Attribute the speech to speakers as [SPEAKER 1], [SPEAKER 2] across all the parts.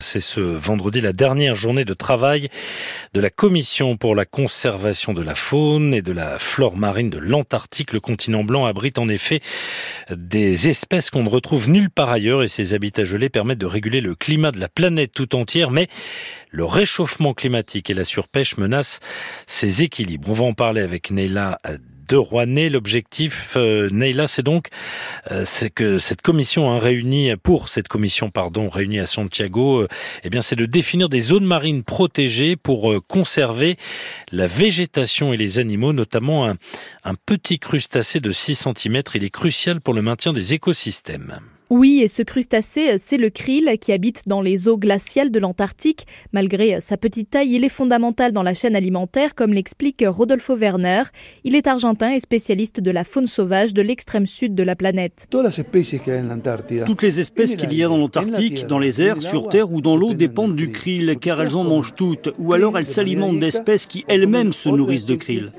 [SPEAKER 1] C'est ce vendredi la dernière journée de travail de la Commission pour la conservation de la faune et de la flore marine de l'Antarctique. Le continent blanc abrite en effet des espèces qu'on ne retrouve nulle part ailleurs et ces habitats gelés permettent de réguler le climat de la planète tout entière. Mais le réchauffement climatique et la surpêche menacent ces équilibres. On va en parler avec Neila de Rouanet. L'objectif, euh, Neila, c'est donc euh, c'est que cette commission a réuni pour cette commission pardon réunie à Santiago, euh, eh bien c'est de définir des zones marines protégées pour conserver la végétation et les animaux, notamment un, un petit crustacé de 6 cm. Il est crucial pour le maintien des écosystèmes.
[SPEAKER 2] Oui, et ce crustacé, c'est le krill qui habite dans les eaux glaciales de l'Antarctique. Malgré sa petite taille, il est fondamental dans la chaîne alimentaire, comme l'explique Rodolfo Werner. Il est argentin et spécialiste de la faune sauvage de l'extrême sud de la planète.
[SPEAKER 3] Toutes les espèces qu'il y a dans l'Antarctique, dans les airs, sur Terre ou dans l'eau dépendent du krill, car elles en mangent toutes, ou alors elles s'alimentent d'espèces qui elles-mêmes se nourrissent de krill.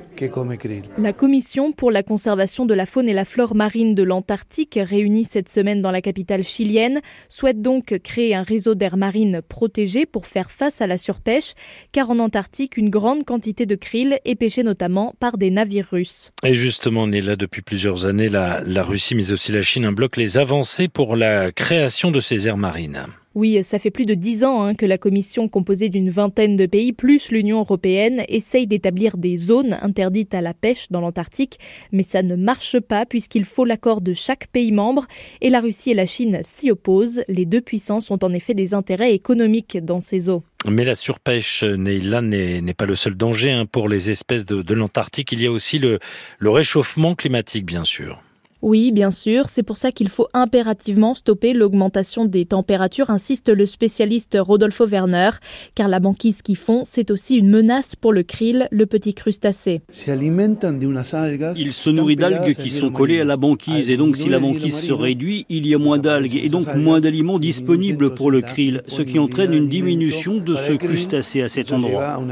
[SPEAKER 2] La Commission pour la conservation de la faune et la flore marine de l'Antarctique, réunie cette semaine dans la capitale chilienne, souhaite donc créer un réseau d'air marine protégé pour faire face à la surpêche, car en Antarctique, une grande quantité de krill est pêchée notamment par des navires russes.
[SPEAKER 1] Et justement, on est là depuis plusieurs années, la, la Russie mais aussi la Chine bloquent les avancées pour la création de ces aires marines.
[SPEAKER 2] Oui, ça fait plus de dix ans hein, que la Commission, composée d'une vingtaine de pays, plus l'Union européenne, essaye d'établir des zones interdites à la pêche dans l'Antarctique, mais ça ne marche pas puisqu'il faut l'accord de chaque pays membre et la Russie et la Chine s'y opposent. Les deux puissances ont en effet des intérêts économiques dans ces eaux.
[SPEAKER 1] Mais la surpêche, n'est pas le seul danger hein, pour les espèces de, l'Antarctique. Il y a aussi le réchauffement climatique, bien sûr.
[SPEAKER 2] Oui, bien sûr, c'est pour ça qu'il faut impérativement stopper l'augmentation des températures, insiste le spécialiste Rodolfo Werner, car la banquise qu'ils font, c'est aussi une menace pour le krill, le petit crustacé.
[SPEAKER 3] Il se nourrit d'algues qui sont collées à la banquise, et donc si la banquise se réduit, il y a moins d'algues, et donc moins d'aliments disponibles pour le krill, ce qui entraîne une diminution de ce crustacé à cet endroit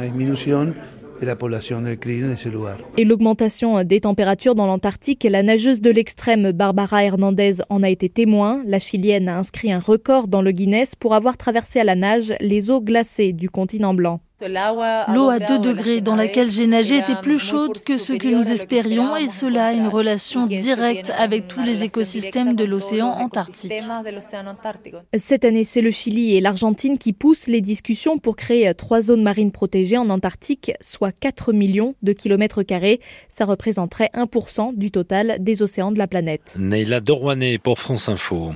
[SPEAKER 2] et l'augmentation des températures dans l'Antarctique, la nageuse de l'extrême Barbara Hernandez en a été témoin. La Chilienne a inscrit un record dans le Guinness pour avoir traversé à la nage les eaux glacées du continent blanc.
[SPEAKER 4] L'eau à 2 degrés dans laquelle j'ai nagé était plus chaude que ce que nous espérions et cela a une relation directe avec tous les écosystèmes de l'océan Antarctique.
[SPEAKER 2] Cette année, c'est le Chili et l'Argentine qui poussent les discussions pour créer trois zones marines protégées en Antarctique, soit 4 millions de kilomètres carrés. Ça représenterait 1% du total des océans de la planète.
[SPEAKER 1] Neila Dorwané pour France Info.